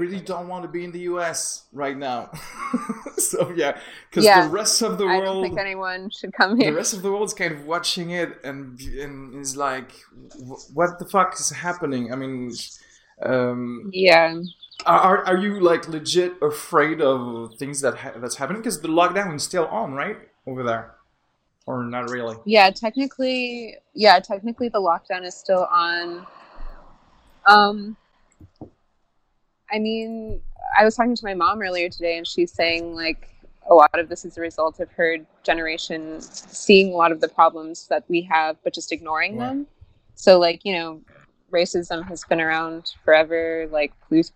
Really don't want to be in the US right now. so yeah, because Yeah, the rest of the I world don't think anyone should come here. the rest of the world is kind of watching it and and is like, what the fuck is happening? I mean, um, yeah. are are you like legit afraid of things that ha- that's happening? Because the lockdown is still on, right, over there, or not really? Yeah, technically yeah, technically the lockdown is still on. Um I mean, I was talking to my mom earlier today and she's saying like a lot of this is a result of her generation seeing a lot of the problems that we have but just ignoring them. So like, you know, racism has been around forever, like police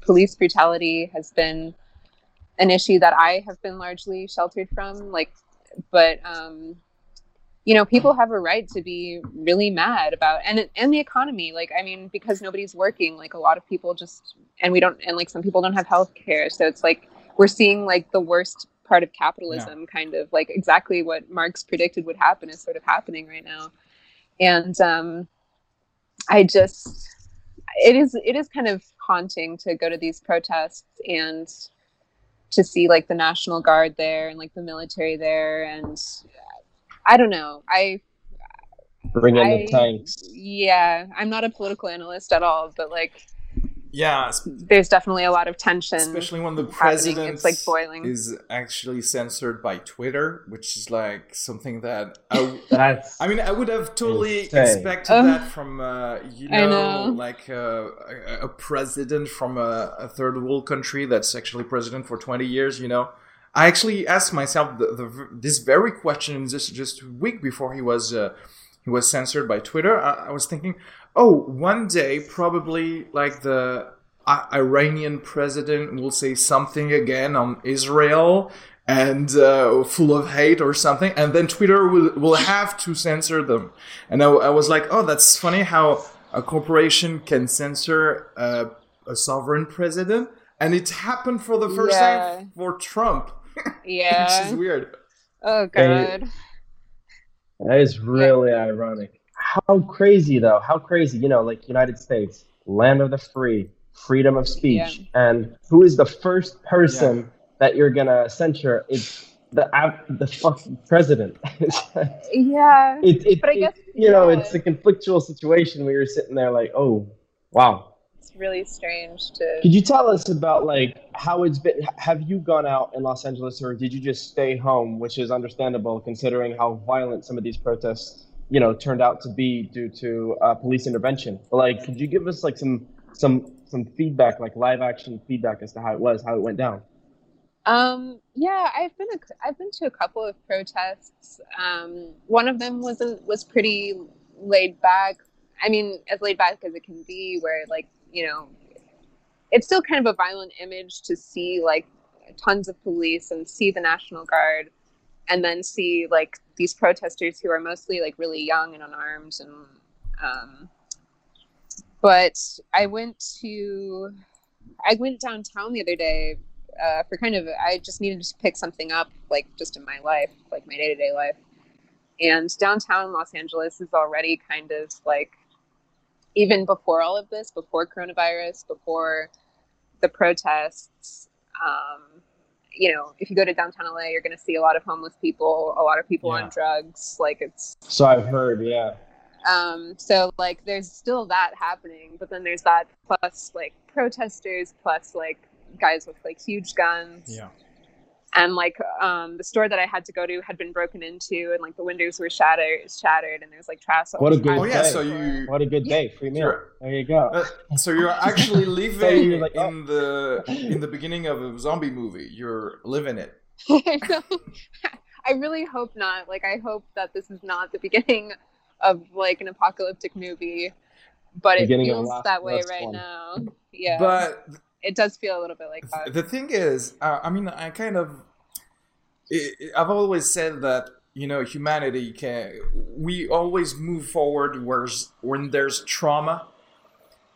police brutality has been an issue that I have been largely sheltered from. Like but um you know people have a right to be really mad about and and the economy like i mean because nobody's working like a lot of people just and we don't and like some people don't have health care so it's like we're seeing like the worst part of capitalism kind of like exactly what marx predicted would happen is sort of happening right now. And um i just it is it is kind of haunting to go to these protests and to see like the national guard there and like the military there and i don't know i Bring in I- the tanks. yeah i'm not a political analyst at all but like Yeah, there's definitely a lot of tension especially when the president It's, like, boiling. is actually censored by Twitter, which is like something that I, w- That's I mean, I would have totally Insane. expected Ugh. that from, uh, you know, know. like uh, a, a president from a, a third world country that's actually president for 20 years, you know. I actually asked myself the, the, this very question just just a week before he was uh, he was censored by Twitter. I, I was thinking, oh, one day probably like the I- Iranian president will say something again on Israel and uh, full of hate or something, and then Twitter will will have to censor them. And I, I was like, oh, that's funny how a corporation can censor uh, a sovereign president, and it happened for the first Yeah. time for Trump, which yeah is weird. oh And- god that is really ironic. How crazy though? How crazy? You know, like United States, land of the free, freedom of speech, and who is the first person that you're gonna censure? It's the the fucking president. Yeah it, it, But I it- guess- you know it's a conflictual situation where you're sitting there like, oh, wow. Really strange to Could you tell us about like how it's been? Have you gone out in Los Angeles, or did you just stay home? Which is understandable considering how violent some of these protests, you know, turned out to be due to uh, police intervention. But, like, could you give us like some some some feedback, like live action feedback as to how it was, how it went down? Um, yeah, I've been a, I've been to a couple of protests. Um, one of them was a, was pretty laid back. I mean, as laid back as it can be, where like you know, it's still kind of a violent image to see like tons of police and see the National Guard, and then see like these protesters who are mostly like really young and unarmed and um, but I went to I went downtown the other day uh, for kind of I just needed to pick something up like just in my life, like my day to day life. And downtown Los Angeles is already kind of like even before all of this, before coronavirus, before the protests. Um, you know, if you go to downtown LA, you're going to see a lot of homeless people, a lot of people Yeah. on drugs. Like it's So I've heard, yeah. um, so like there's still that happening, but then there's that plus like protesters plus like guys with like huge guns. Yeah. And like um, the store that I had to go to had been broken into, and like the windows were shattered, shattered, and there's like trash. What a good Oh yeah, day. so you What a good day, free meal. There you go. Uh, so you're actually living you're like, oh. in the in the beginning of a zombie movie. You're living it. I really hope not. Like, I hope that this is not the beginning of like an apocalyptic movie, but it Beginning of feels Last that way right one. now. Yeah, But it does feel a little bit like that. the thing is, uh, I mean, I kind of, i I've always said that you know humanity can. We always move forward where's when there's trauma,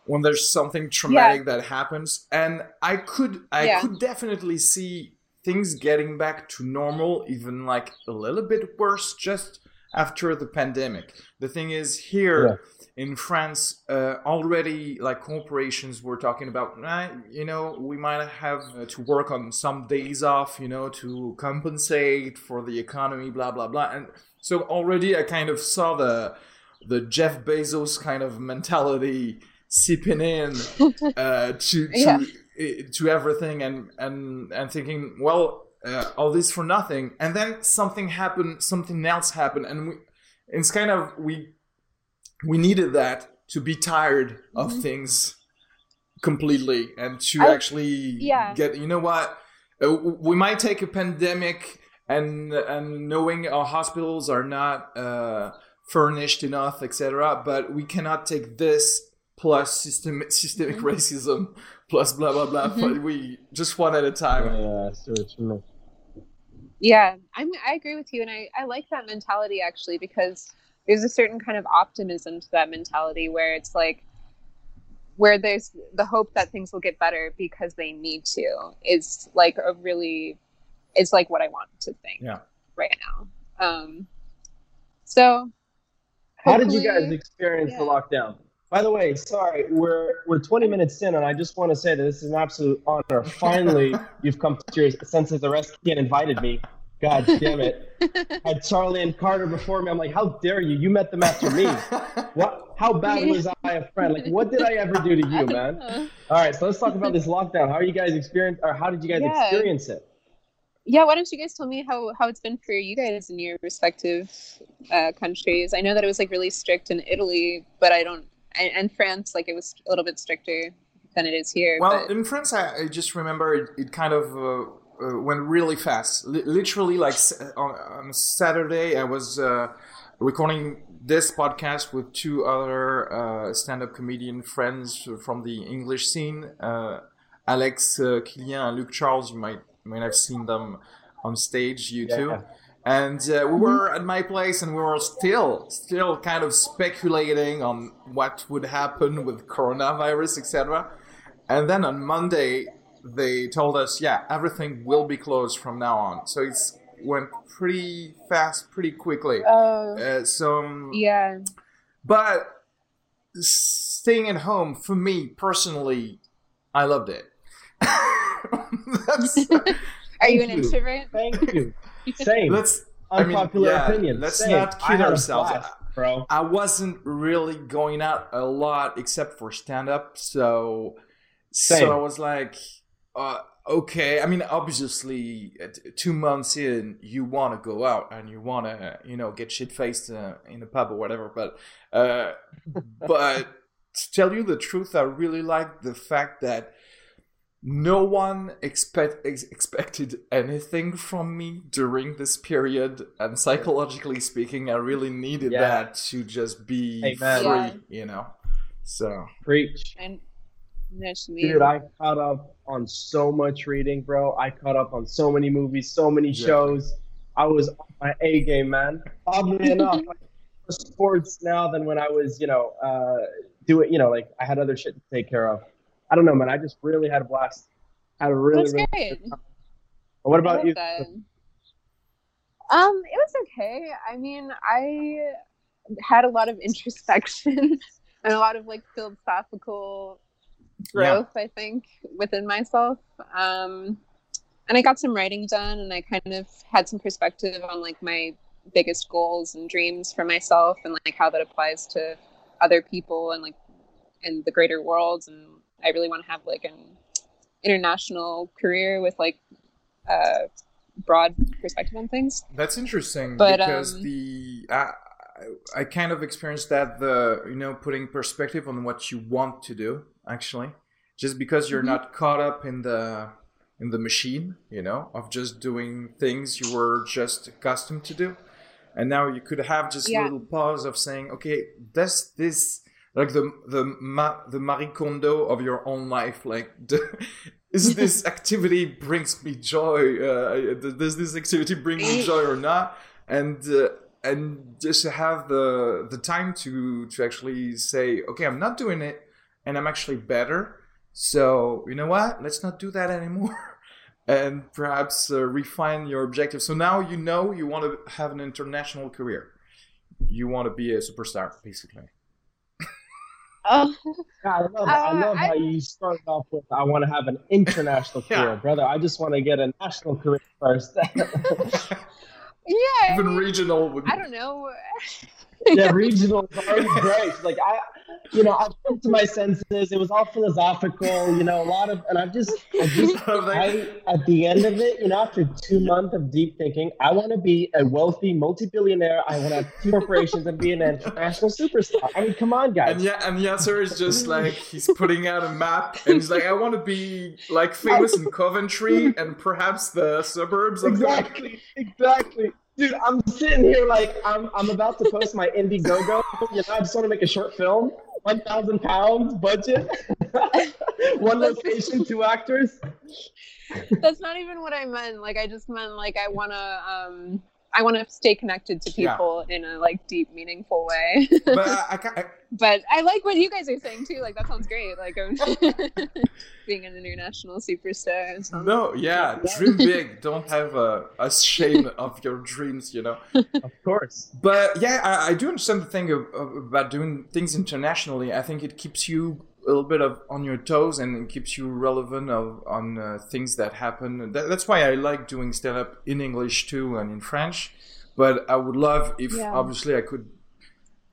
when there's something traumatic that happens, and I could, I Yeah. could definitely see things getting back to normal, even like a little bit worse, just after the pandemic. The thing is here in France, uh, already like corporations were talking about, "Ah, you know, we might have uh, to work on some days off, you know, to compensate for the economy, blah blah blah. And so already I kind of saw the the Jeff Bezos kind of mentality seeping in uh, to to Yeah. to everything, and and and thinking, well, uh, all this for nothing, and then something happened, something else happened, and we, it's kind of we we needed that to be tired of Mhm. things completely and to I- actually yeah. get you know what uh, we might take a pandemic and and knowing our hospitals are not uh, furnished enough etc but we cannot take this plus system, systemic Mhm. racism plus blah blah blah Mhm. but we just one at a time Yeah, I see what you mean. Yeah, I'm, I agree with you, and I, I like that mentality actually because there's a certain kind of optimism to that mentality where it's like where there's the hope that things will get better because they need to is like a really it's like what I want to think Yeah. right now. Um, so How did you guys hopefully- experience the lockdown? By the way, sorry, we're we're 20 minutes in, and I just want to say that this is an absolute honor. Finally, you've come to your senses Arezki and invited me. God damn it! Had Charlie and Carter before me. I'm like, how dare you? You met them after me. What? How bad was I a friend? Like, what did I ever do to you, man? All right, so let's talk about this lockdown. How are you guys experience, or how did you guys Yeah. experience it? Yeah, why don't you guys tell me how, how it's been for you guys in your respective uh, countries? I know that it was like really strict in Italy, but I don't, and, and France, like it was a little bit stricter than it is here. Well, but, in France, I, I just remember it, it kind of uh, uh, went really fast. Li- literally, like on, on Saturday, I was uh, recording this podcast with two other uh, stand-up comedian friends from the English scene, uh, Alex uh, Killian and Luke Charles. You might might have seen them on stage, you Yeah. two. And uh, we were at my place, and we were still, still kind of speculating on what would happen with coronavirus, etc. And then on Monday, they told us, yeah, everything will be closed from now on. So it's went pretty fast, pretty quickly. oh, Uh, so, um, yeah. but staying at home for me personally, I loved it. that's, Are you an you. introvert? Thank you. Same. let's I mean, Unpopular yeah, opinion. let's Same. not kid ourselves. blast, bro. I wasn't really going out a lot except for stand up, so Same. so I was like, uh, okay. I mean, obviously, at two months in, you want to go out and you want to, you know, get shit faced uh, in a pub or whatever. But uh, but to tell you the truth, I really like the fact that no one expect ex- expected anything from me during this period and psychologically speaking i really needed Yeah. that to just be Amen. free Yeah. you know so Preach. And no, what you mean. Dude, I caught up on so much reading, bro. I caught up on so many movies, so many Yeah. shows. I was on my A game, man. Oddly enough, more sports now than when I was, you know, uh, doing, you know, like I had other shit to take care of. I don't know, man. I just really had a blast. Had a really, That's really great. good time. What about you? that. Um, it was okay. I mean, I had a lot of introspection and a lot of like philosophical growth, I think, within myself. Um, and I got some writing done, and I kind of had some perspective on like my biggest goals and dreams for myself, and like how that applies to other people and like in the greater world. And I really want to have like an international career with like a broad perspective on things. That's interesting But, because um, the I, I kind of experienced that the you know putting perspective on what you want to do actually, just because you're Mhm. not caught up in the in the machine, you know, of just doing things you were just accustomed to do, and now you could have just Yeah. a little pause of saying, okay, does this like the the ma, the Marie Kondo of your own life, like. Is this activity brings me joy? Uh, does this activity bring me joy or not? And uh, and just have the the time to to actually say, okay, I'm not doing it, and I'm actually better. So you know what? Let's not do that anymore, and perhaps uh, refine your objective. So now you know you want to have an international career. You want to be a superstar, basically. Oh, Yeah, I love, Uh, I love I- how you started off with I want to have an international Yeah. career, brother. I just want to get a national career first. yeah. I Even mean, regional would. I don't know. yeah, regional is already great. Like I, you know, I've come to my senses. It was all philosophical, you know, a lot of, and I've just, I just, I, at the end of it, you know, after two months of deep thinking, I want to be a wealthy multi-billionaire. I want to have two corporations and be an international superstar. I mean, come on, guys. And yeah, and the answer is just like he's putting out a map, and he's like, I want to be like famous in Coventry and perhaps the suburbs of Coventry. Exactly, exactly. Dude, I'm sitting here like I'm I'm about to post my Indiegogo. You know, I just want to make a short film. One thousand pounds budget. One location, two actors. That's not even what I meant. Like I just meant like I wanna um I wanna stay connected to Yeah. people in a like deep, meaningful way. But I, I, ca- I, but I like what you guys are saying too. Like that sounds great. Like being an international superstar. sounds- no, yeah, dream big. Don't have a, a shame of your dreams, you know. Of course. But yeah, I, I do understand the thing of, of, about doing things internationally. I think it keeps you a little bit of on your toes and it keeps you relevant of on uh, things that happen. That, that's why I like doing stand up in English too and in French. But I would love if Yeah. obviously I could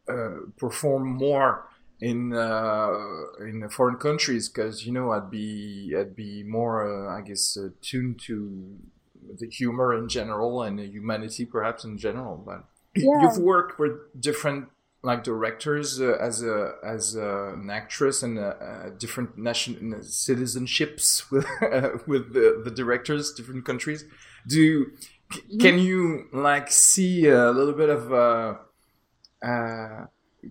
uh, perform more in uh, in foreign countries because you know I'd be I'd be more uh, I guess uh, tuned to the humor in general and the humanity perhaps in general. But Yeah. you've worked with different like directors uh, as a as a, an actress and uh, uh, different nation citizenships with with the, the directors different countries. Do c- can you like see a little bit of uh, uh,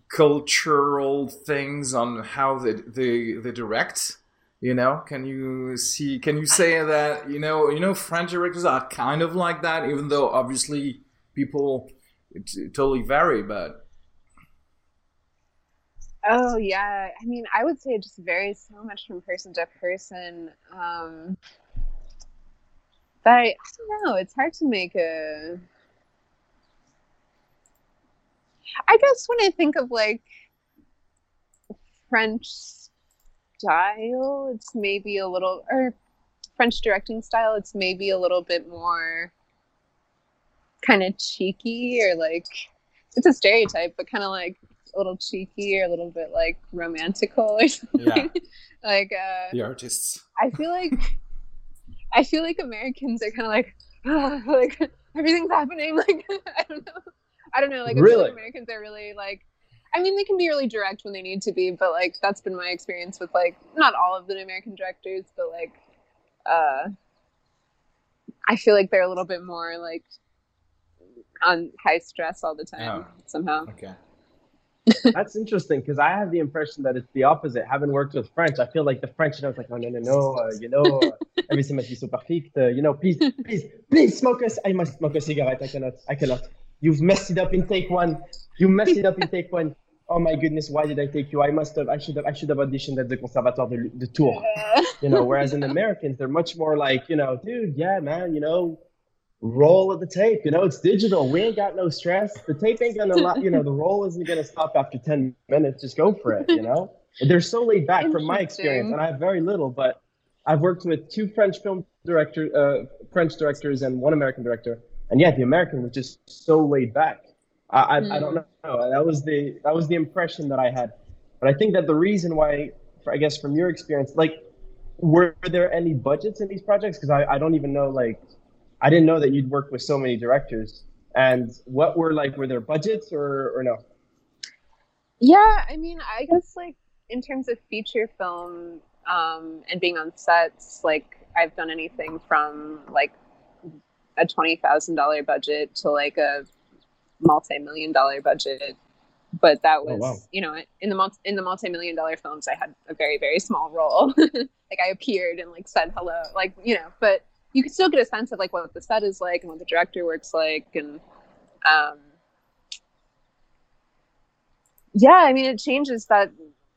cultural things on how they, they they direct? You know can you see can you say that you know you know french directors are kind of like that even though obviously people totally vary but Oh yeah. I mean, I would say it just varies so much from person to person. Um, that I, I don't know. It's hard to make a. I guess when I think of like French style, it's maybe a little or French directing style. It's maybe a little bit more kind of cheeky or like it's a stereotype, but kind of like a little cheeky or a little bit like romantical or something. yeah like uh the artists I feel like I feel like Americans are kind of like "Ah, like everything's happening like I don't know I don't know like I feel Really? like Americans are really like I mean they can be really direct when they need to be but like that's been my experience with like not all of the American directors but like uh I feel like they're a little bit more like on high stress all the time Oh. somehow okay That's interesting because I have the impression that it's the opposite. Having worked with French, I feel like the French, you know, it's like, oh, no, no, no, uh, you know, uh, everything must be so perfect. Uh, you know, please, please, please smoke a, I must smoke a cigarette. I cannot, I cannot. You've messed it up in take one. You messed it up in take one. Oh my goodness, why did I take you? I must have, I should have, I should have auditioned at the Conservatoire de, de Tours. You know, whereas in Americans, they're much more like, you know, dude, yeah, man, you know, roll of the tape. You know, it's digital. We ain't got no stress. The tape ain't gonna, lo- you know, the roll isn't gonna stop after ten minutes. Just go for it. You know, they're so laid back from my experience, and I have very little. But I've worked with two French film director, uh, French directors, and one American director, and yeah, the American was just so laid back. I, I, I don't know. That was the that was the impression that I had. But I think that the reason why, for, I guess, from your experience, like, were there any budgets in these projects? Because I, I don't even know, like, I didn't know that you'd worked with so many directors. And what were like were there budgets or or no? Yeah, I mean, I guess like in terms of feature film um, and being on sets, like I've done anything from like a twenty thousand dollar budget to like a multi million dollar budget. But that was, oh, wow. you know, in the multi- in the multi million dollar films, I had a very very small role. like I appeared and like said hello, like you know. But you can still get a sense of like what the set is like and what the director works like, and um, yeah, I mean, it changes that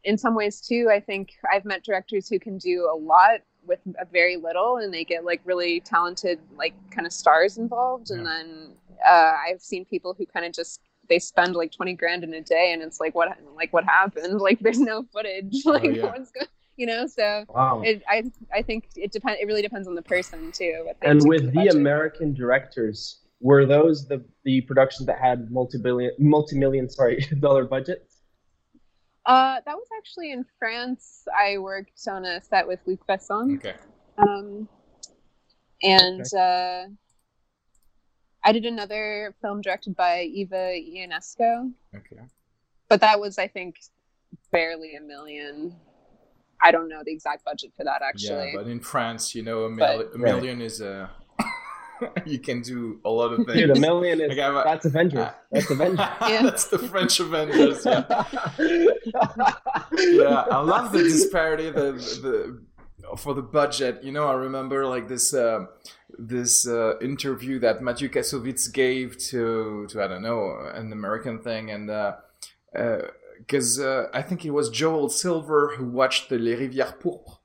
in some ways too. I think I've met directors who can do a lot with a very little, and they get like really talented, like kind of stars involved. Yeah. And then uh, I've seen people who kind of just they spend like 20 grand in a day and it's like what like what happened like there's no footage like oh, yeah. what's good you know so wow. it, i i think it depends it really depends on the person too and with the, the american directors were those the the productions that had multi-billion multi-million sorry dollar budgets uh, that was actually in France. I worked on a set with Luc Besson. Okay. Um, and okay. uh, I did another film directed by Eva Ionesco. Okay. But that was, I think, barely a million. I don't know the exact budget for that actually. Yeah, but in France, you know, a, mil- but, a million right. is a you can do a lot of things. Dude, a million is like that's Avengers. Uh, that's Avengers. yeah. that's the French Avengers. Yeah. yeah, I love the disparity. The the for the budget. You know, I remember like this uh, this uh, interview that Mathieu Kassovitz gave to to I don't know an American thing and. Because uh, I think it was Joel Silver who watched the Les Rivières Pourpres,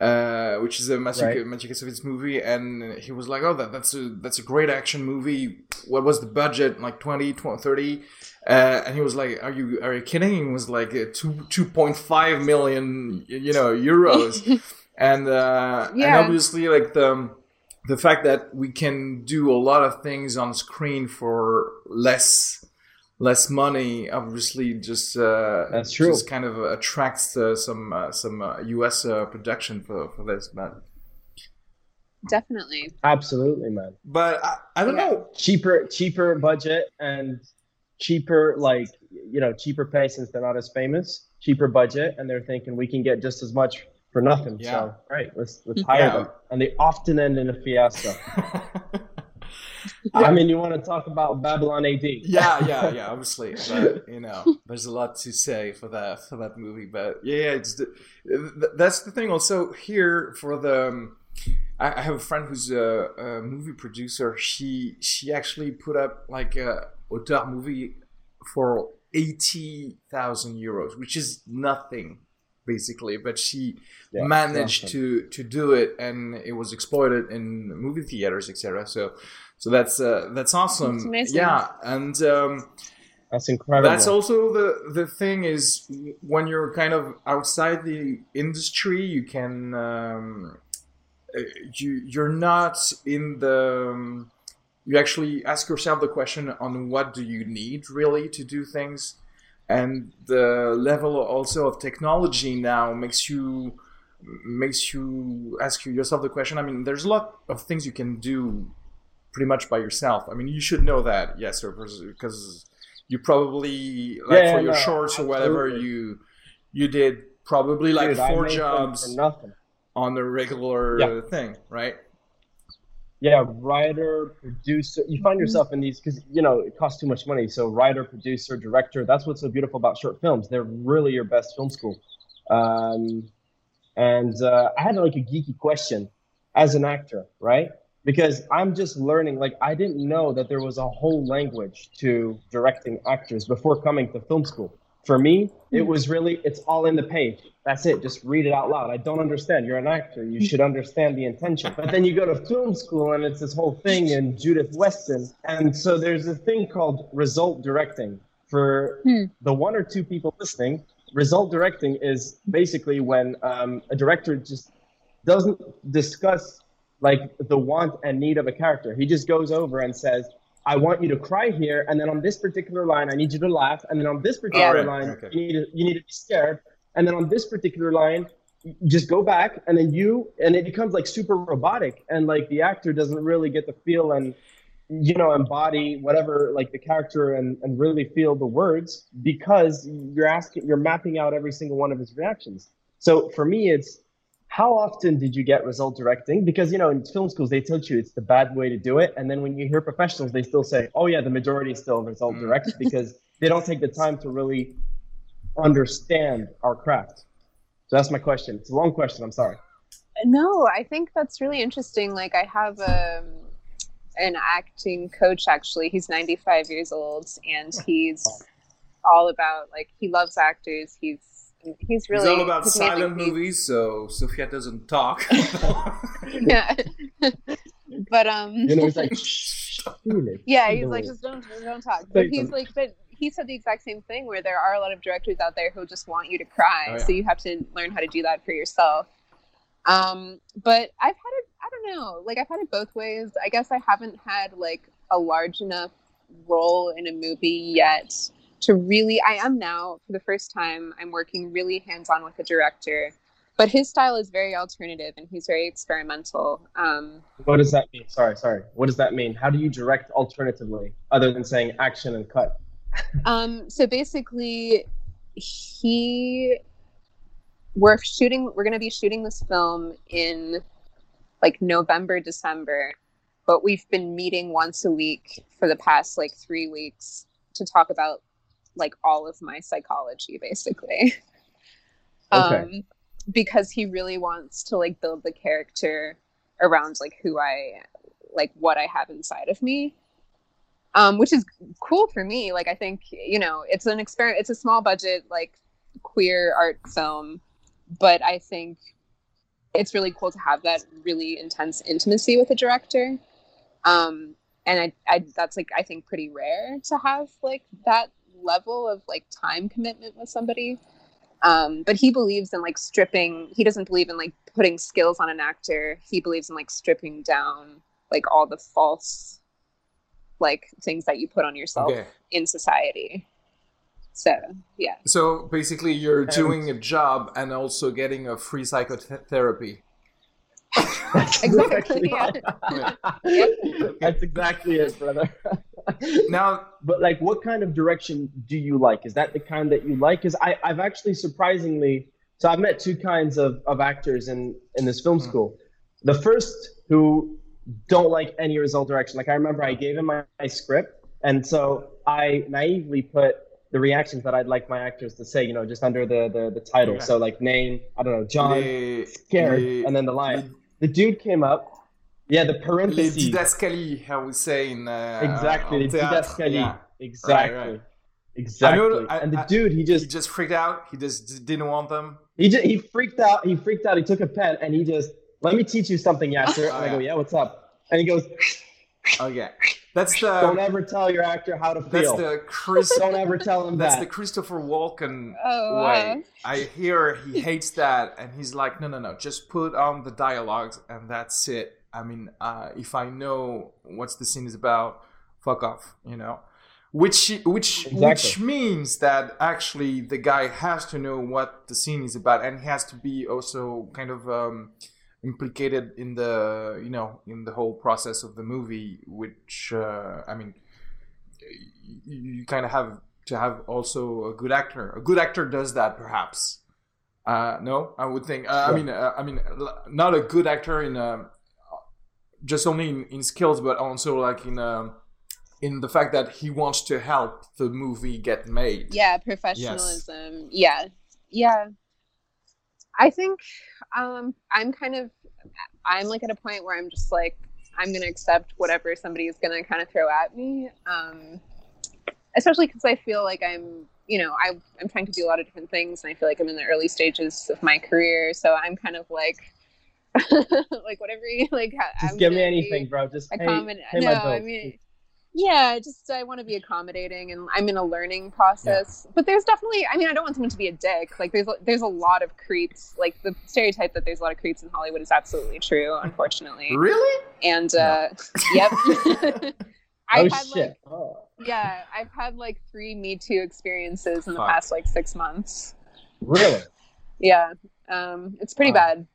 uh, which is a Mathieu, right. Kassovitz movie, and he was like, "Oh, that, that's a that's a great action movie. What was the budget? Like 20, 20 30? Uh, and he was like, "Are you are you kidding?" He was like, uh, "Two two point five million, you know, euros." and uh, yeah. and obviously, like the the fact that we can do a lot of things on screen for less less money obviously just uh, that's true. just kind of attracts uh, some uh, some us uh, uh, production for, for this but definitely. Absolutely man. But i, I don't yeah. know. Cheaper cheaper budget and cheaper like you know cheaper pay since they're not as famous cheaper budget and they're thinking we can get just as much for nothing. Yeah. so right let's let's hire yeah. them. And they often end in a fiasco I mean, you want to talk about Babylon AD? Yeah, yeah, yeah. Obviously, but you know, there's a lot to say for that for that movie. But yeah, it's the, that's the thing. Also, here for the, um, I have a friend who's a, a, movie producer. She she actually put up like a auteur movie for eighty thousand euros, which is nothing basically but she yeah, managed to to do it and it was exploited in movie theaters etc so so that's uh, that's awesome. That's yeah, and um, that's incredible. That's also the the thing is when you're kind of outside the industry, you can um, uh, you you're not in the um, you actually ask yourself the question on what do you need really to do things and the level also of technology now makes you makes you ask yourself the question i mean there's a lot of things you can do pretty much by yourself. I mean, you should know that, yes, sir because you probably like yeah, for your no, shorts or whatever you you did probably like Dude, four jobs on the regular yeah. thing, right? Yeah, writer, producer. You find yourself in these because you know it costs too much money. So writer, producer, director. That's what's so beautiful about short films. They're really your best film school. Um, and uh, I had like a geeky question as an actor, right? because I'm just learning. Like, I didn't know that there was a whole language to directing actors before coming to film school. For me, it was really, it's all in the page. That's it. Just read it out loud. I don't understand. You're an actor. You should understand the intention. But then you go to film school and it's this whole thing in Judith Weston. And so there's a thing called result directing. For hmm. the one or two people listening, result directing is basically when um, a director just doesn't discuss like the want and need of a character. He just goes over and says, I want you to cry here, and then on this particular line, I need you to laugh, and then on this particular line, okay. you need to you need to be scared, and then on this particular line, just go back and then you and it becomes like super robotic and like the actor doesn't really get the feel and you know embody whatever like the character and, and really feel the words because you're asking you're mapping out every single one of his reactions so for me it's how often did you get result directing because you know in film schools they teach you it's the bad way to do it and then when you hear professionals they still say oh yeah the majority is still result Mm. direct because they don't take the time to really understand our craft so that's my question it's a long question i'm sorry No, I think that's really interesting. Like I have um, an acting coach actually. He's 95 years old and he's all about like he loves actors. He's he's really it's all about he's silent He- movies, so Sophia doesn't talk. Yeah. but um you know it's like shh, feel it, yeah, feel he's like just don't don't talk. But he's like but he said the exact same thing where there are a lot of directors out there who just want you to cry. Oh, yeah. So you have to learn how to do that for yourself. Um, but I've had it I don't know, like I've had it both ways. I guess I haven't had like a large enough role in a movie yet to really I am now for the first time I'm working really hands on with a director. But his style is very alternative and he's very experimental. Um, what does that mean sorry sorry what does that mean how do you direct alternatively other than saying action and cut Um, so basically, he we're shooting. We're going to be shooting this film in like November, December, but we've been meeting once a week for the past like three weeks to talk about like all of my psychology, basically. Okay. Um, because he really wants to like build the character around like who I like what I have inside of me um, which is cool for me. Like I think you know it's an experiment. It's a small budget like queer art film, but I think it's really cool to have that really intense intimacy with a director. Um, and I, I that's like I think pretty rare to have like that level of like time commitment with somebody. Um, but he believes in like stripping. He doesn't believe in like putting skills on an actor. He believes in like stripping down like all the false like things that you put on yourself okay. in society. So yeah, So basically, you're And- doing a job and also getting a free psychotherapy. exactly. Yeah. That's exactly it, brother. Now, but like, what kind of direction do you like? Is that the kind that you like? Because I, I've actually surprisingly, so I've met two kinds of, of actors in in this film Hmm. school. The first who don't like any result direction. Like I remember I gave him my, my script, and so I naively put the reactions that I'd like my actors to say, you know, just under the the, the title. Yeah. So like name, I don't know, John, les, scared, les- and then the line. The dude came up. Yeah, the les parentheses. didascalies, how we say in uh, Exactly, en the théâtre. didascalie. Yeah. Exactly. Right, right. Exactly. I- and the I- dude, he He just just freaked out. He just didn't want them. he just he freaked out. He freaked out. He took a pen and he just let me teach you something, Yasser. And Oh, I go, yeah. yeah, what's up? And he goes, Okay, that's the. don't ever tell your actor how to Um, that's the Chris. Don't ever tell him That's that. the Christopher Walken Oh, way. wow. I hear he hates that, and he's like, no, no, no, just put on the dialogues, and that's it. I mean, uh, if I know what the scene is about, fuck off, you know. Which which Exactly. which means that actually the guy has to know what the scene is about, and he has to be also kind of um, implicated in the you know in the whole process of the movie. Which uh, I mean, you, you kind of have to have also a good actor. A good actor does that, perhaps. Uh, no, I would think. Uh, I mean, uh, I mean, not a good actor in um just only in, in skills, but also like in um in the fact that he wants to help the movie get made. yeah, professionalism. Yeah, yeah. I think um, I'm kind of I'm like at a point where I'm just like I'm gonna accept whatever somebody is gonna kind of throw at me. Um, especially because I feel like I'm you know I, I'm trying to do a lot of different things, and I feel like I'm in the early stages of my career, so I'm kind of like like whatever you like. ha- Just I'm give me anything, bro. Just pay, accommodate. pay no, my bills. I mean, yeah, just I want to be accommodating, and I'm in a learning process. But there's definitely, I mean, I don't want someone to be a dick. Like, there's there's a lot of creeps. Like the stereotype that there's a lot of creeps in Hollywood is absolutely true, unfortunately. Really? And uh, yep, oh I've had shit. like Oh. yeah, I've had like three Me Too experiences in the Fuck. past like six months. Really? Yeah. Um, it's pretty Wow. bad.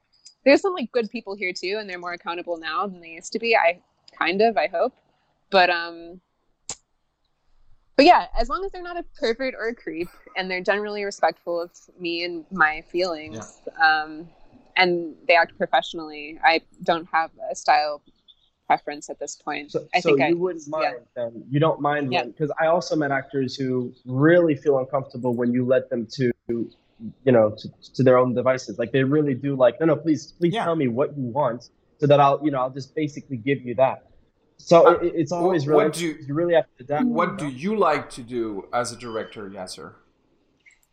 There's some like good people here too, and they're more accountable now than they used to be. I kind of, I hope, but um, but yeah, as long as they're not a pervert or a creep, and they're generally respectful of me and my feelings, um, and they act professionally, I don't have a style preference at this point. So, I so think you I, wouldn't yeah. mind then? You don't mind Yeah. because I also met actors who really feel uncomfortable when you let them to, you know, to, to their own devices. Like they really do. Like, no, no, please, please Yeah. tell me what you want, so that I'll, you know, I'll just basically give you that. So Uh, it, it's always what really do you- you really have to adapt. What do you like to do as a director, Yasser?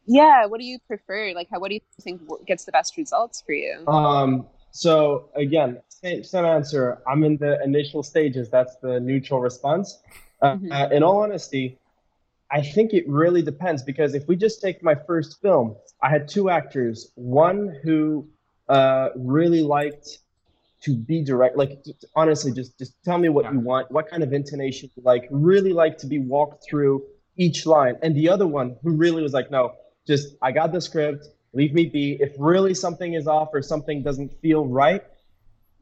yeah. What do you prefer? Like, how? What do you think gets the best results for you? Um, so again, same, same answer. I'm in the initial stages. That's the neutral response. Uh, Mhm. uh, in all honesty, I think it really depends because if we just take my first film, I had two actors. One who uh, really liked to be direct. Like honestly, just just tell me what Yeah. you want, what kind of intonation you like. Really like to be walked through each line. And the other one who really was like, no, just I got the script. Leave me be. If really something is off or something doesn't feel right,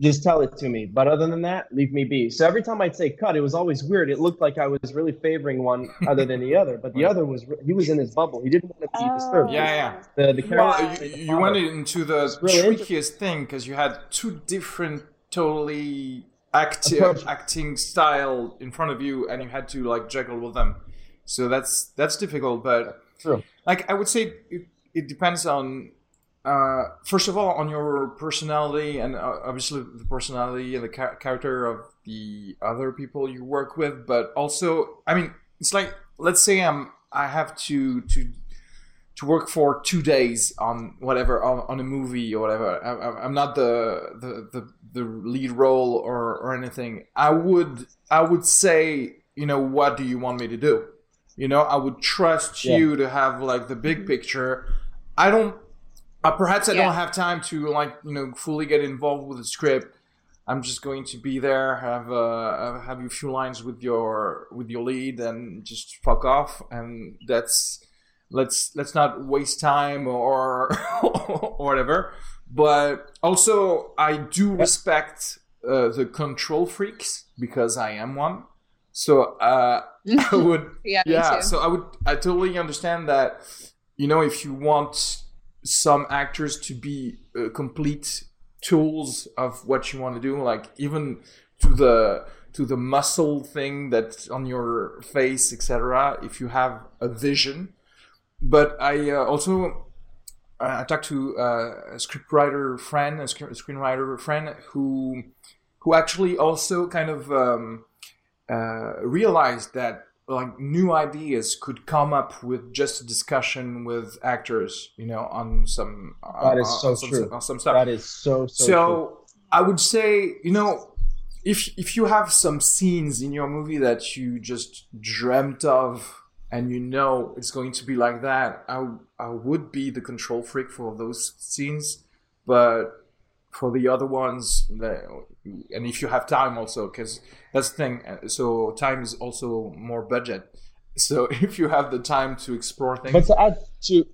just tell it to me. But other than that, leave me be. So every time I'd say cut, it was always weird. It looked like I was really favoring one other than the other. But the other was he was in his bubble. He didn't want to be oh, disturbed. Yeah, yeah. The the Well, character. you, you went into the It's really trickiest thing because you had two different, totally active acting style in front of you, and you had to like juggle with them. So that's that's difficult, but True. like I would say, it, it depends on uh, first of all on your personality and uh, obviously the personality and the cha- character of the other people you work with, but also I mean it's like let's say I'm I have to to to work for two days on whatever on, on a movie or whatever. I, I- I'm not the, the the the lead role or or anything. I would I would say you know what do you want me to do? You know I would trust Yeah. you to have like the big picture. I don't. Uh, perhaps I Yeah. don't have time to like you know fully get involved with the script. I'm just going to be there, have uh, have a few lines with your with your lead, and just fuck off. And that's let's let's not waste time or or whatever. But also, I do respect uh, the control freaks because I am one. So uh, I would yeah, yeah so i would i totally understand that you know if you want some actors to be uh, complete tools of what you want to do like even to the to the muscle thing that's on your face etc if you have a vision. But i uh, also uh, i talked to uh, a scriptwriter friend a sc- screenwriter friend who who actually also kind of um, uh, realized that like new ideas could come up with just a discussion with actors, you know, on some That is on, so on some, true. on some stuff. That is so so. so true. I would say, you know, if if you have some scenes in your movie that you just dreamt of and you know it's going to be like that, I I would be the control freak for those scenes, but for the other ones, and if you have time also, because that's the thing. uh, So time is also more budget. So if you have the time to explore things, But to add to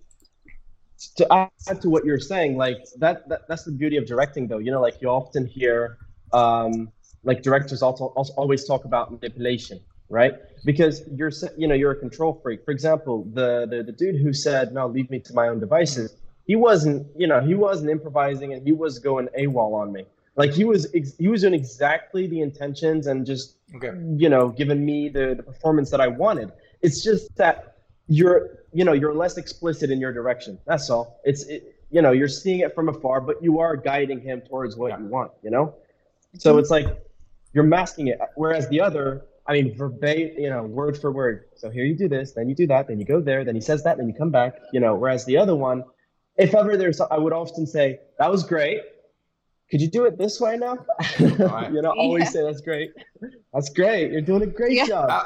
to add to what you're saying, like that, that that's the beauty of directing, though. You know, like you often hear, um, like directors also, also always talk about manipulation, right? Because you're you know you're a control freak. For example, the the, the dude who said no, leave me to my own devices. He wasn't, you know, he wasn't improvising, and he was going AWOL on me. Like he was, ex- he was doing exactly the intentions and just okay, you know, given me the, the performance that I wanted. It's just that you're, you know, you're less explicit in your direction. That's all. It's, it, you know, you're seeing it from afar, but you are guiding him towards what Yeah. you want, you know? So it's like you're masking it. Whereas the other, I mean, verbatim, you know, word for word. So here you do this, then you do that, then you go there, then he says that, then you come back, you know. Whereas the other one, if ever there's, I would often say, that was great. Could you do it this way now? Right. you know, always Yeah. say that's great. That's great. You're doing a great Yeah. job. Uh,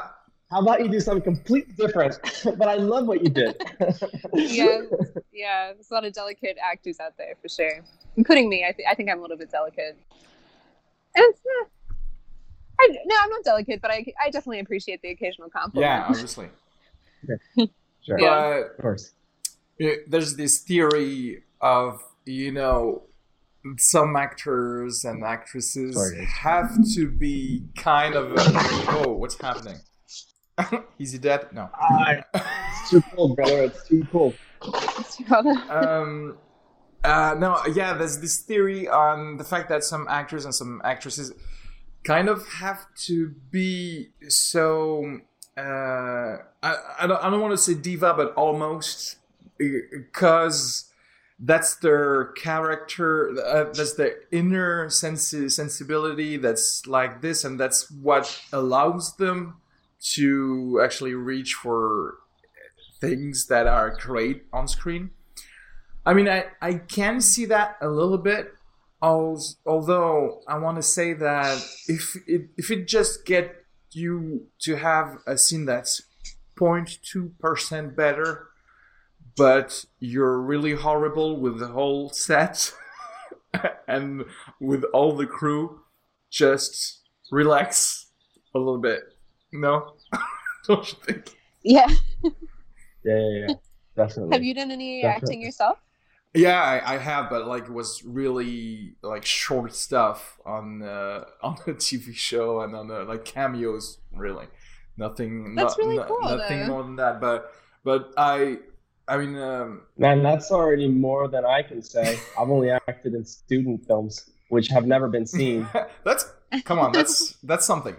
How about you do something completely different? but I love what you did. yeah, yeah. There's a lot of delicate actors out there for sure, including me. I, th- I think I'm a little bit delicate. And it's, eh, I, no, I'm not delicate, but I, I definitely appreciate the occasional compliment. yeah, obviously. Sure. Yeah. Of course. Uh, there's this theory of you know, some actors and actresses Sorry. have to be kind of. oh, what's happening? Is he dead? No. It's too cold, brother. It's too cold. um, uh, no, yeah, there's this theory on the fact that some actors and some actresses kind of have to be so. Uh, I, I don't, I don't want to say diva, but almost because that's their character uh, that's their inner sensi- sensibility that's like this and that's what allows them to actually reach for things that are great on screen. I mean i, I can see that a little bit although i want to say that if it, if it just get you to have a scene that's 0.2% better but you're really horrible with the whole set and with all the crew just relax a little bit no don't you think yeah. Yeah, yeah, yeah. Definitely. Have you done any Definitely. acting yourself? yeah I, I have but like it was really like short stuff on uh, on the tv show and on the like cameos really nothing That's no- really no- cool, nothing though. more than that but but i i mean um Man, that's already more than I can say. I've only acted in student films, which have never been seen. that's come on that's that's something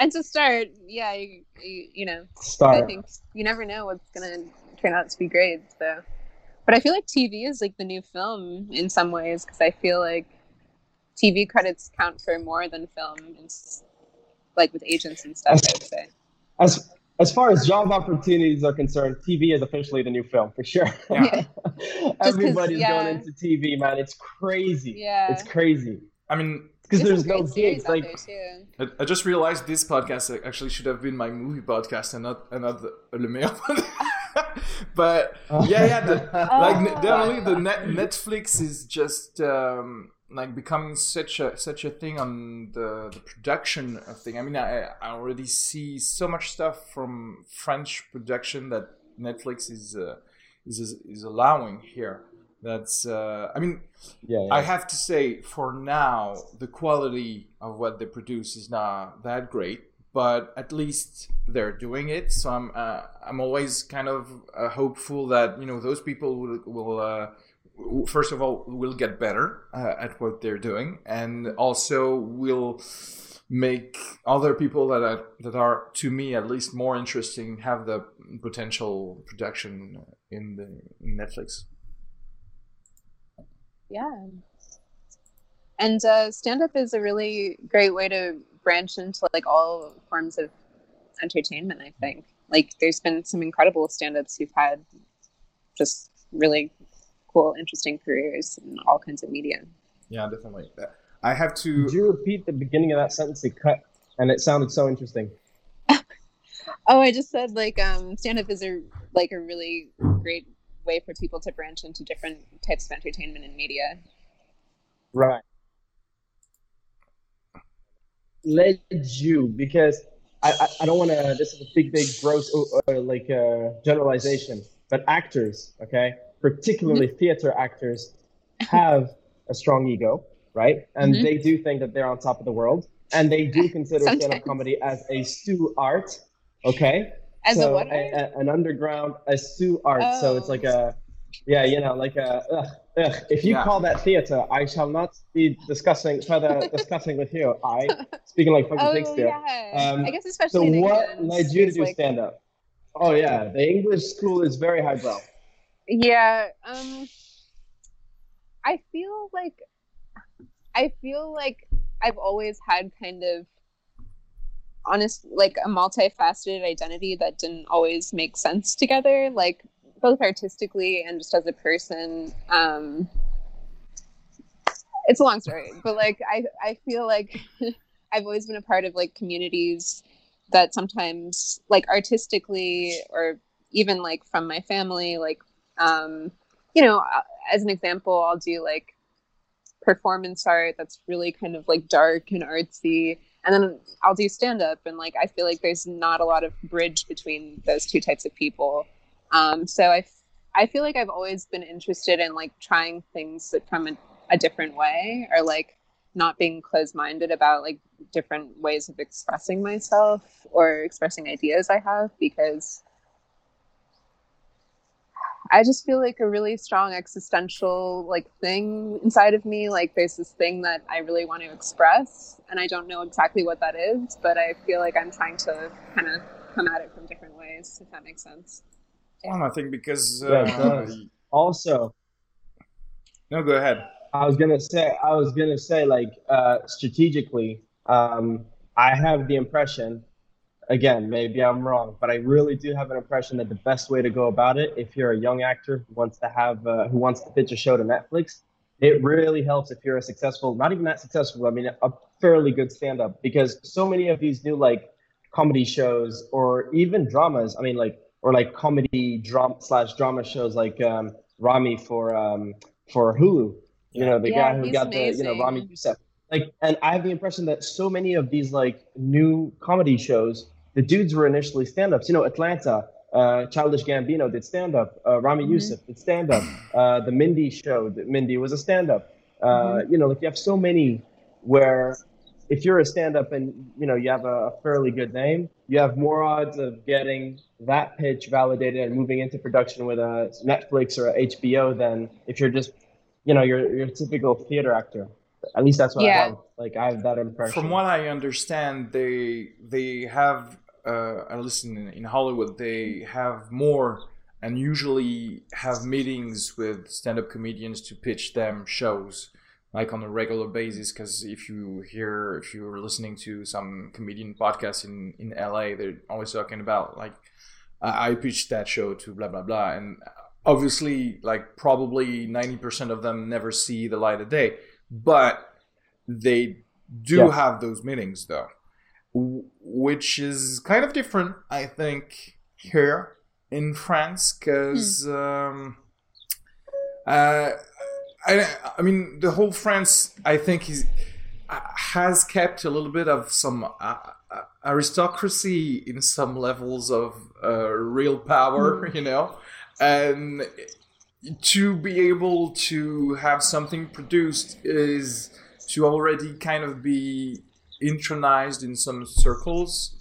And to start, yeah, you, you, you know, I think you never know what's gonna turn out to be great. So, but I feel like TV is like the new film in some ways because I feel like TV credits count for more than film, and like with agents and stuff. I would say. As as far as job opportunities are concerned, TV is officially the new film for sure. Yeah. 'cause, Everybody's yeah. going into TV, man. It's crazy. Yeah. It's crazy i mean because There's there's no gigs. Like there. I, I just realized this podcast actually should have been my movie podcast and not another not the, Le Meilleur. but yeah, yeah, the, like Oh. definitely the net, Netflix is just um, like becoming such a such a thing on the, the production of thing. I mean, I I already see so much stuff from French production that Netflix is uh, is is allowing here. That's uh, I mean yeah, yeah. I have to say, for now, the quality of what they produce is not that great, but at least they're doing it. So I'm, uh, I'm always kind of uh, hopeful that you know those people will, will uh, first of all, will get better uh, at what they're doing, and also will make other people that are that are to me at least more interesting have the potential production in the in Netflix. Yeah. And uh, stand up is a really great way to branch into like all forms of entertainment, I think. Like there's been some incredible stand ups who've had just really cool, interesting careers in all kinds of media. Yeah, definitely. I have to. Could you repeat the beginning of that sentence? It cut, and it sounded so interesting. Oh, I just said like um stand up is a like a really great way for people to branch into different types of entertainment and media. Right. Led you because I, I, I don't want to. This is a big, big, gross, uh, uh, like uh, generalization. But actors, okay, particularly theater actors, have a strong ego, right? And Mhm. they do think that they're on top of the world, and they do consider stand-up comedy as a stew art, okay? As so a what? a- a- an underground, a stew art. So it's Oh. like a, yeah, you know, like a. Ugh, ugh. If you Yeah. call that theater, I shall not be discussing further discussing with you. I speaking like fucking Oh Shakespeare. yeah, Um, I guess So especially in what England, led you to do like- stand up? Oh yeah, the English school is very highbrow. Yeah, um I feel like I feel like I've always had kind of honest like a multifaceted identity that didn't always make sense together, like both artistically and just as a person. Um it's a long story, but like I I feel like I've always been a part of like communities that sometimes like artistically or even like from my family like um you know uh, as an example i'll do like performance art that's really kind of like dark and artsy. And then i'll do stand up and like i feel like there's not a lot of bridge between those two types of people. Um so i f- I feel like I've always been interested in like trying things from a, a different way or like not being closed minded about like different ways of expressing myself or expressing ideas I have because I just feel like a really strong existential like thing inside of me. Like there's this thing that I really want to express, and I don't know exactly what that is, but I feel like I'm trying to kind of come at it from different ways, if that makes sense. Well, I think because uh, Yeah. Also, no, go ahead. I was gonna say, I was gonna say, like uh, strategically, um, I have the impression. Again, maybe I'm wrong, but I really do have an impression that the best way to go about it, if you're a young actor who wants to have, uh, who wants to pitch a show to Netflix, it really helps if you're a successful, not even that successful, I mean, a fairly good stand-up, because so many of these new like comedy shows or even dramas, I mean, like or like comedy drama slash drama shows like um, Ramy for um, for Hulu. You know, the Yeah, guy who got the you know. Ramy Youssef. Like, and I have the impression that so many of these like new comedy shows, the dudes were initially stand-ups. You know, Atlanta, uh, Childish Gambino did stand-up. Uh, Ramy Mhm. Youssef did stand-up. Uh, the Mindy show, that Mindy was a stand-up. Uh, Mhm. You know, like you have so many where if you're a stand-up and you know you have a fairly good name, you have more odds of getting that pitch validated and moving into production with a Netflix or a HBO than if you're just, you know, you're you're a typical theater actor. At least that's what I have. Like I have that impression. From what I understand, they they have uh, at least in, in Hollywood they have more and usually have meetings with stand-up comedians to pitch them shows like on a regular basis because if you hear if you're listening to some comedian podcast in in LA they're always talking about like I I pitched that show to blah blah blah and obviously like probably 90% of them never see the light of day but they do Yeah. have those meetings though which is kind of different i think here in france because um, uh, I, I mean the whole france i think is has kept a little bit of some uh, uh, aristocracy in some levels of uh, real power you know? And to be able to have something produced is to already kind of be intronized in some circles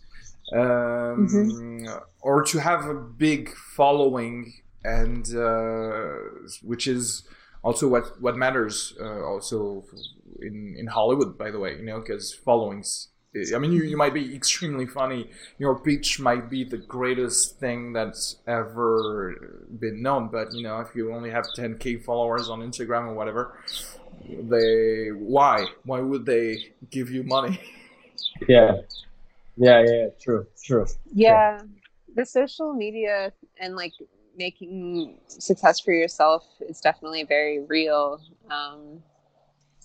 um, or to have a big following and uh, which is also what what matters uh, also in in Hollywood by the way you know because followings I mean you, you might be extremely funny. Your pitch might be the greatest thing that's ever been known but you know if you only have 10k followers on Instagram or whatever they why why would they give you money yeah. Yeah, yeah, yeah, true, true. Yeah, the social media and like making success for yourself is definitely very real. Um,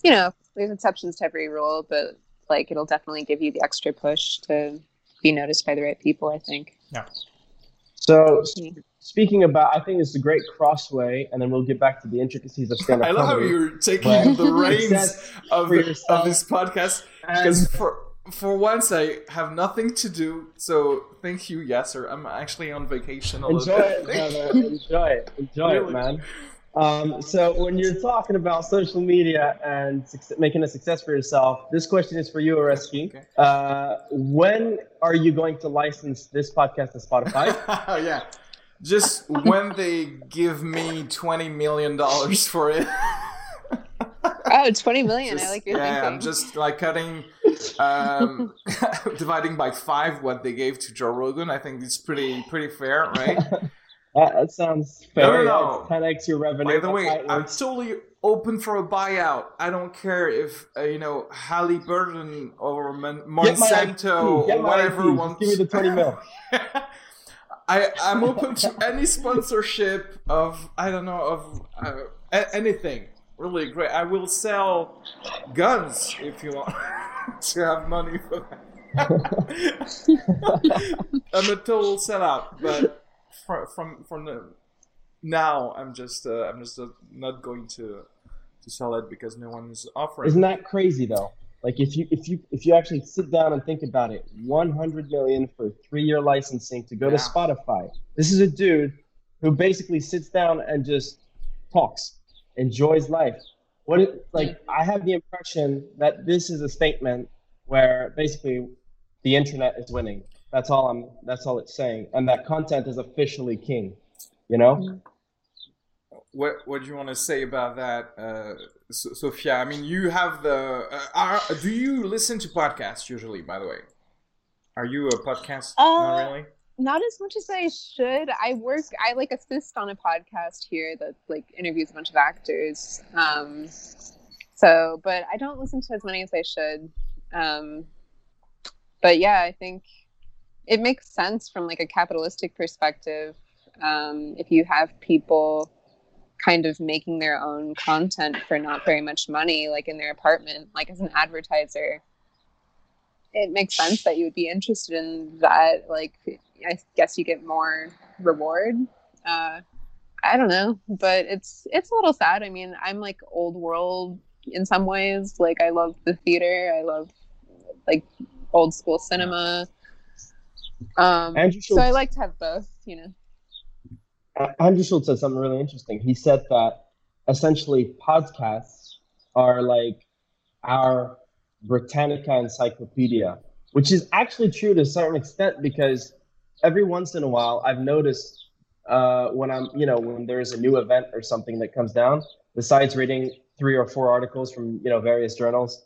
you know, there's exceptions to every rule, but like it'll definitely give you the extra push to be noticed by the right people. I think. Yeah. So s- speaking about, I think it's a great crossway, and then we'll get back to the intricacies of stand-up I love how you're taking the reins of, the, of this podcast because for for once I have nothing to do. So thank you, Yasser. I'm actually on vacation a enjoy little it, brother. enjoy it, enjoy Really? it, man. Um, so when you're talking about social media and suc- making a success for yourself, this question is for you, Arezki. Okay. Uh, when are you going to license this podcast to Spotify? Oh yeah. Just when they give me twenty million dollars for it. Oh, 20 million. I like your yeah, thinking. I'm just like cutting, um, dividing by five what they gave to Joe Rogan. I think it's pretty pretty fair, right? that, that sounds No, no, fair. no. Yeah, it's 10x your revenue. By the way, I'm totally open for a buyout. I don't care if uh, you know Halliburton or Mon- Monsanto or whatever wants. Give me the 20 mil. I I'm open to any sponsorship of I don't know of uh, a- anything. Really great. I will sell guns if you want to have money for that. I'm a total sellout, but from from from the now I'm just uh, I'm just uh, not going to to sell it because no one is offering. Isn't that crazy though? Like if you if you if you actually sit down and think about it, 100 million for three year licensing to go to Spotify. This is a dude who basically sits down and just talks, enjoys life. What it, like I have the impression that this is a statement where basically the internet is winning. That's all I'm. That's all it's saying, and that content is officially king. You know. Mm-hmm. What What do you want to say about that, uh, Sophia? I mean, you have the. Uh, are, do you listen to podcasts usually? By the way, are you a podcast? Uh, Not really. Not as much as I should. I work. I like assist on a podcast here that like interviews a bunch of actors. Um, so, but I don't listen to as many as I should. Um, but yeah, I think it makes sense from like a capitalistic perspective. Um, if you have people kind of making their own content for not very much money, like in their apartment, like as an advertiser, it makes sense that you would be interested in that. Like, I guess you get more reward. Uh, I don't know, but it's it's a little sad. I mean, I'm like old world in some ways. Like, I love the theater. I love like old school cinema. Um, so I like to have both. You know. Uh, Andrew Schulz said something really interesting. He said that essentially podcasts are like our Britannica encyclopedia, which is actually true to a certain extent because every once in a while I've noticed uh, when I'm, you know, when there's a new event or something that comes down, besides reading three or four articles from, you know, various journals,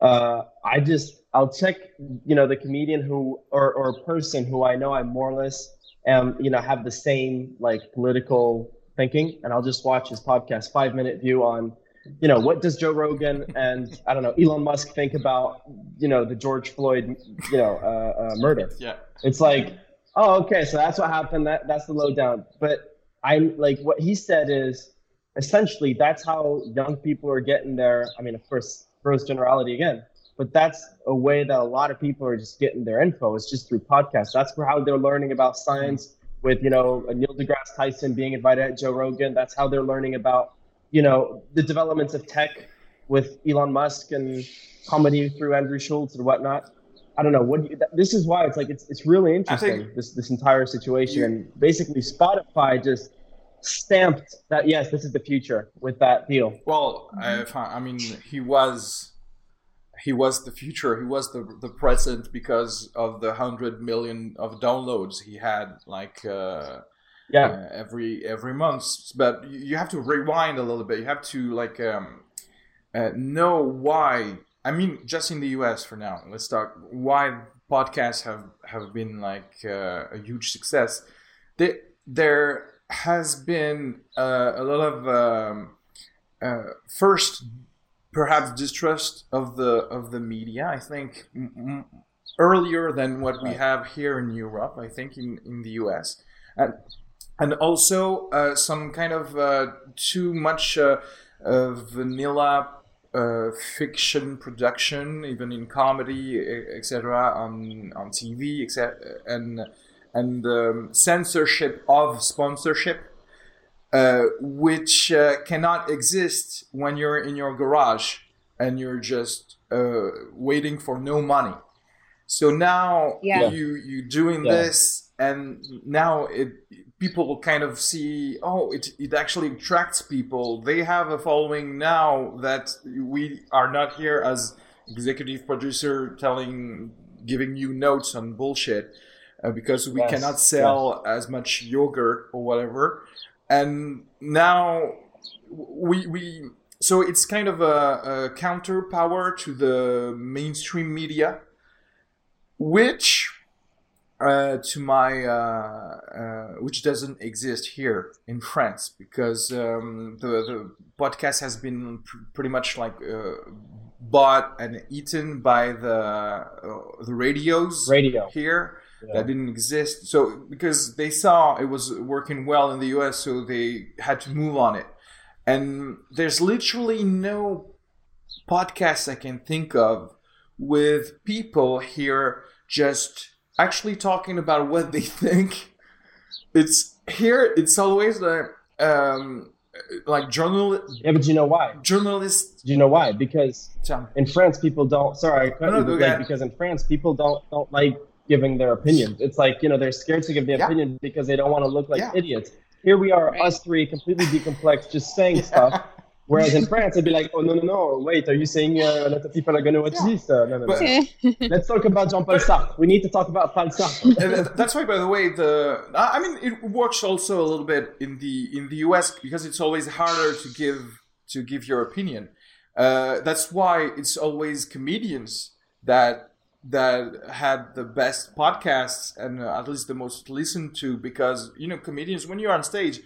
uh, I just, I'll check, you know, the comedian who, or, or person who I know I'm more or less um, you know, have the same like political thinking, and I'll just watch his podcast, five minute view on, you know, what does Joe Rogan and I don't know Elon Musk think about, you know, the George Floyd, you know, uh, uh, murder. Yeah. It's like, oh, okay, so that's what happened. That that's the lowdown. But I'm like, what he said is essentially that's how young people are getting their. I mean, of course, gross generality again, but that's a way that a lot of people are just getting their info. It's just through podcasts. That's how they're learning about science. With you know Neil deGrasse Tyson being invited at Joe Rogan, that's how they're learning about you know the developments of tech with Elon Musk and comedy through Andrew Schulz and whatnot. I don't know what do you, this is why it's like it's it's really interesting think- this this entire situation. and basically, Spotify just stamped that yes, this is the future with that deal. Well, I, I mean, he was he was the future. He was the the present because of the hundred million of downloads he had, like uh, Yeah, uh, every every month. But you you have to rewind a little bit. You have to like um, uh, know why. I mean, just in the U.S. for now. Let's talk why podcasts have have been like uh, a huge success. They, there has been uh, a lot of um, uh, first perhaps distrust of the of the media. I think m- m- earlier than what we have here in Europe. I think in in the U.S. and and also uh, some kind of uh, too much uh, uh, vanilla uh, fiction production, even in comedy, etc., on on TV, etc., and and um, censorship of sponsorship, uh, which uh, cannot exist when you're in your garage and you're just uh, waiting for no money. So now Yeah. you you doing Yeah. this, and now it people kind of see oh it it actually attracts people. They have a following now that we are not here as executive producer telling giving you notes on bullshit uh, because we Yes, cannot sell as much yogurt or whatever. And now we we so it's kind of a, a counter power to the mainstream media, which uh, to my uh, uh, which doesn't exist here in France because um, the the podcast has been pr- pretty much like uh, bought and eaten by the uh, the radios radio. here Yeah. that didn't exist. So because they saw it was working well in the US, so they had to move on it. And there's literally no podcast I can think of with people here just actually talking about what they think. It's here. It's always like um, like journal Yeah, but you know why? journalists. Do you know why? Because in France, people don't. Sorry, I cut No, no, you, go but, like, ahead. because in France, people don't don't like giving their opinions. It's like you know they're scared to give the Yeah. opinion because they don't want to look like Yeah. idiots. here we are, right. us three, completely decomplexed, just saying yeah. stuff. Whereas in France, I'd be like, oh no no no, wait, are you saying uh, a lot of people are going to watch yeah. this? Uh, no no no. Let's talk about Jean-Paul Sartre. We need to talk about Paul Sartre. that's why, by the way, the I mean, it works also a little bit in the in the US because it's always harder to give to give your opinion. Uh, that's why it's always comedians that that had the best podcasts and uh, at least the most listened to because you know comedians when you're on stage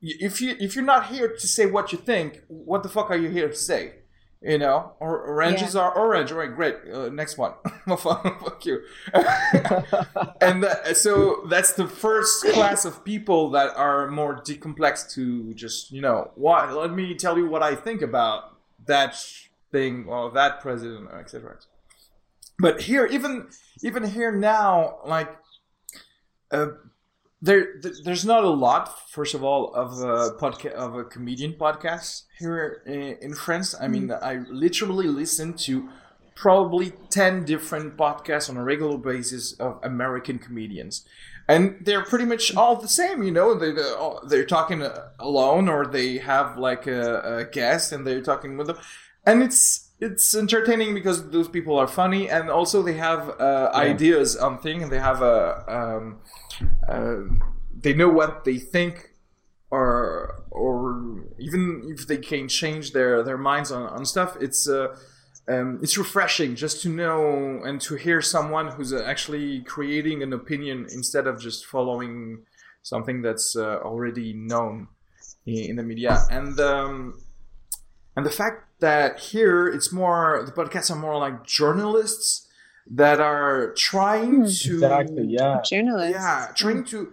if you if you're not here to say what you think, what the fuck are you here to say? You know, or oranges yeah. are orange. All right, great. Uh, next one. fuck you. and that, so that's the first class of people that are more decomplex to just you know what. Let me tell you what I think about that thing or that president, etc. But here, even even here now, like. Uh, there there's not a lot first of all of a podcast of a comedian podcast here in, france i mean mm. i literally listen to probably 10 different podcasts on a regular basis of american comedians and they're pretty much all the same you know they, they're talking alone or they have like a, a guest and they're talking with them and it's it's entertaining because those people are funny and also they have uh, yeah. ideas on things and they have a um, uh, they know what they think or or even if they can change their their minds on, on stuff it's uh, um, it's refreshing just to know and to hear someone who's actually creating an opinion instead of just following something that's uh, already known in, in, the media and um, and the fact that here it's more the podcasts are more like journalists that are trying hmm. to exactly yeah. Journalists. Yeah trying to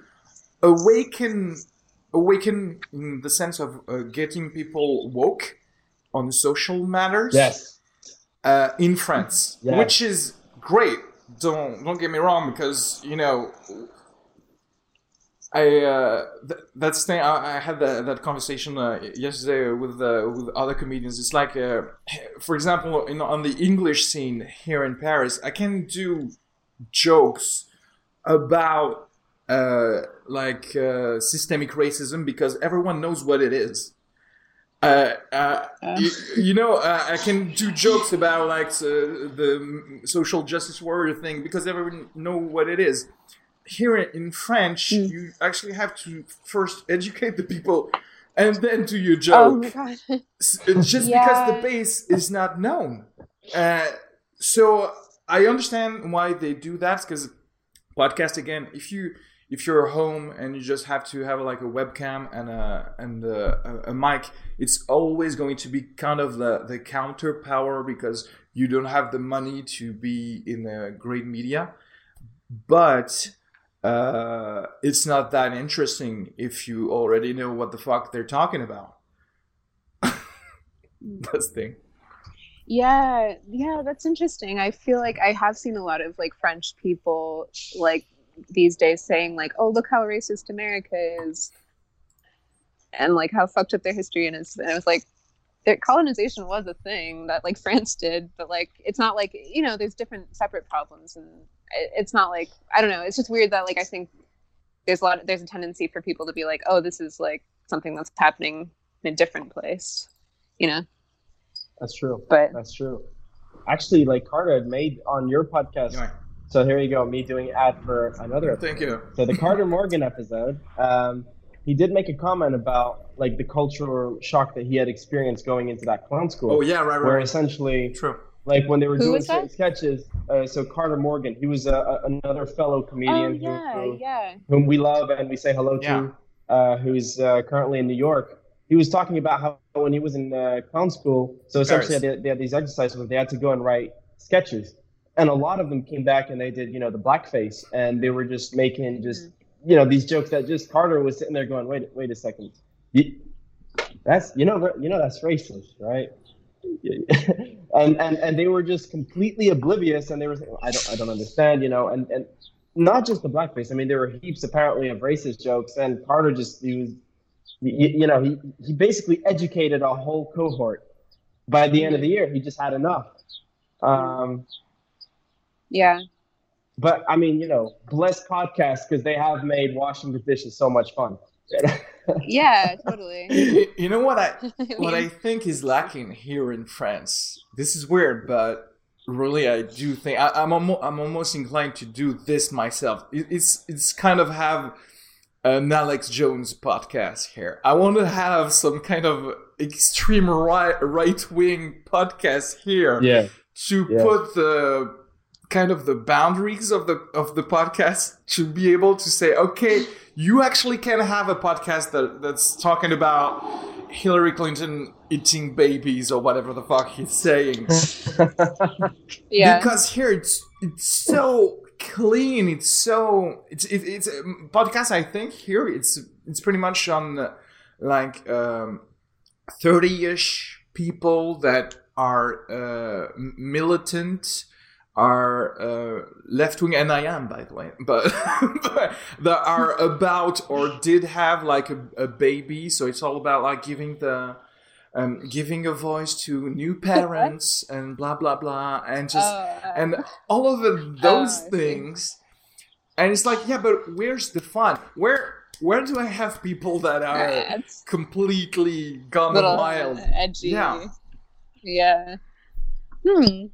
awaken awaken in the sense of uh, getting people woke on social matters yes. uh, in France yes. which is great. Don't don't get me wrong because you know I uh, th- that's thing I, I had that, that conversation uh, yesterday with uh, with other comedians. It's like, uh, for example, in, on the English scene here in Paris, I can do jokes about uh, like uh, systemic racism because everyone knows what it is. You, you, know, I can do jokes about like the social justice warrior thing because everyone know what it is here in French, mm. you actually have to first educate the people and then do your joke. Oh my god! Just yeah. because the base is not known. Uh, so I understand why they do that because podcast again. If you if you're home and you just have to have like a webcam and a and a, a, mic, it's always going to be kind of the the counter power because you don't have the money to be in a great media. But uh, it's not that interesting if you already know what the fuck they're talking about. that's thing. Yeah, yeah, that's interesting. I feel like I have seen a lot of like French people like these days saying like, "Oh, look how racist America is," and like how fucked up their history is. And I was like, their colonization was a thing that like France did, but like it's not like you know, there's different separate problems and it's not like I don't know. It's just weird that like I think there's a lot. There's a tendency for people to be like, oh, this is like something that's happening in a different place, you know. That's true. But that's true. Actually, like Carter had made on your podcast. Yeah. So here you go, me doing ad for another. Episode. Thank you. So the Carter Morgan episode, um, he did make a comment about like the cultural shock that he had experienced going into that clown school. Oh yeah, right, right. Where essentially, true like when they were Who doing certain sketches. Uh, so Carter Morgan, he was uh, another fellow comedian oh, yeah, who, yeah. whom we love and we say hello yeah. to, uh, who's uh, currently in New York. He was talking about how when he was in uh, clown school, so essentially they, they had these exercises where they had to go and write sketches, and a lot of them came back and they did you know the blackface, and they were just making just mm-hmm. you know these jokes that just Carter was sitting there going, wait wait a second, that's you know you know that's racist, right? and, and and they were just completely oblivious and they were saying, I don't I don't understand, you know, and and not just the blackface. I mean, there were heaps apparently of racist jokes, and Carter just he was, you, you know, he he basically educated a whole cohort. By the end of the year, he just had enough. Um, yeah. But I mean, you know, bless podcasts because they have made washing the dishes so much fun. yeah, totally. You, you know what I I what I think is lacking here in France. This is weird, but really, I do think I, I'm almost, I'm almost inclined to do this myself. It, it's it's kind of have an Alex Jones podcast here. I want to have some kind of extreme right right wing podcast here Yeah. to Yeah. put the kind of the boundaries of the of the podcast to be able to say okay you actually can have a podcast that that's talking about Hillary Clinton eating babies or whatever the fuck he's saying yeah. because here it's it's so clean it's so it's it, it's um, podcast i think here it's it's pretty much on like um 30ish people that are uh m- militant are uh, left wing, and I am, by the way, but, but that are about or did have like a, a baby. So it's all about like giving the um, giving a voice to new parents and blah blah blah, and just Oh, uh, and all of the, those I things. And it's like, yeah, but where's the fun? Where where do I have people that are it's completely gone wild? edgy. Yeah. Yeah. Hmm.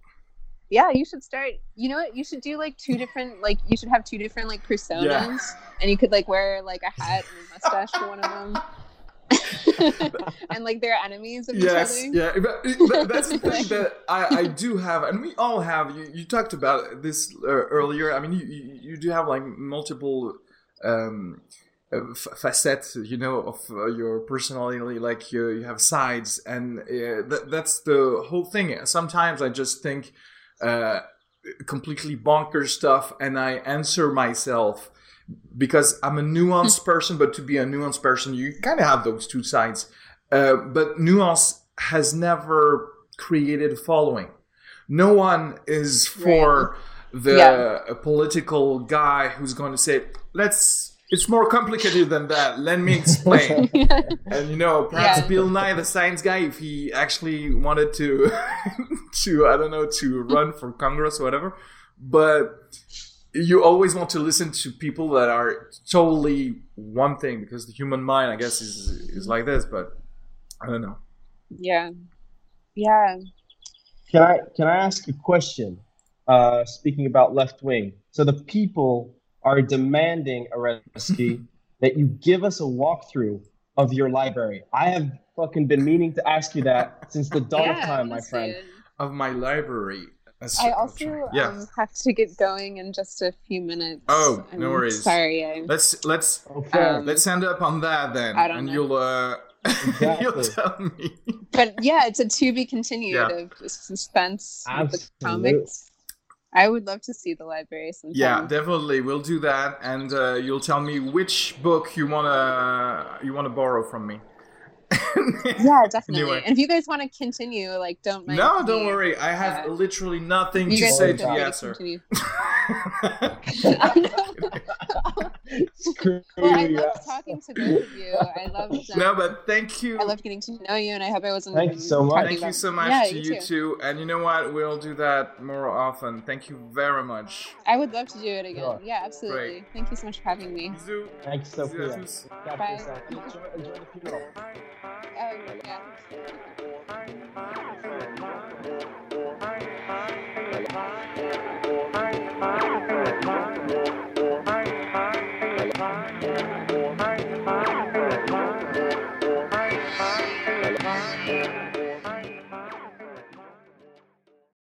Yeah, you should start. You know what? You should do like two different, like you should have two different like personas, and you could like wear like a hat and a mustache for one of them, and like they're enemies of Yes, each other. yeah, but that's the thing that I, I do have, and we all have. You, you talked about this uh, earlier. I mean, you, you, you do have like multiple um, uh, f- facets, you know, of uh, your personality. Like you, you have sides, and uh, that, that's the whole thing. Sometimes I just think uh, completely bonkers stuff, and I answer myself because I'm a nuanced person. But to be a nuanced person, you kind of have those two sides. Uh, but nuance has never created a following. No one is for the Yeah. political guy who's going to say, "Let's." It's more complicated than that. Let me explain. and you know, perhaps Yeah. Bill Nye, the science guy, if he actually wanted to, to I don't know, to run for Congress or whatever. But you always want to listen to people that are totally one thing because the human mind, I guess, is is like this. But I don't know. yeah, yeah. Can I can I ask a question? Uh, speaking about left wing, so the people are demanding Arezki that you give us a walkthrough of your library. I have fucking been meaning to ask you that since the dawn of time, my friend. see it. Of my library. That's- I also yeah. um, have to get going in just a few minutes. Oh, no I'm worries. Sorry, I, let's let's Okay. Um, let's end up on that then, I don't and know. you'll uh, you'll tell me. but yeah, it's a to be continued Yeah. of suspense with the Absolute. comics. I would love to see the library sometime. Yeah, definitely. We'll do that, and uh, you'll tell me which book you wanna you wanna borrow from me. yeah, definitely. Anyway. And if you guys want to continue, like, don't mind. No, don't worry. I have Uh, literally nothing to say to feel the answer. well, I you, loved yes. talking to both of you. I love. Um, no, but thank you. I love getting to know you, and I hope I wasn't. Thank you so much. talking Thank you so much Yeah, to you too. And you know what? We'll do that more often. Thank you very much. I would love to do it again. Sure. Yeah, absolutely. Thank you so much for having me. Bisous. Thanks, Sophia. Bisous à tous. Got Bye. Enjoy, enjoy the funeral. Oh, yeah.